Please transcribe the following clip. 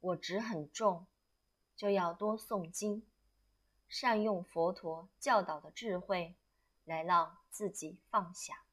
我执很重就要多诵经善用佛陀教导的智慧来让自己放下。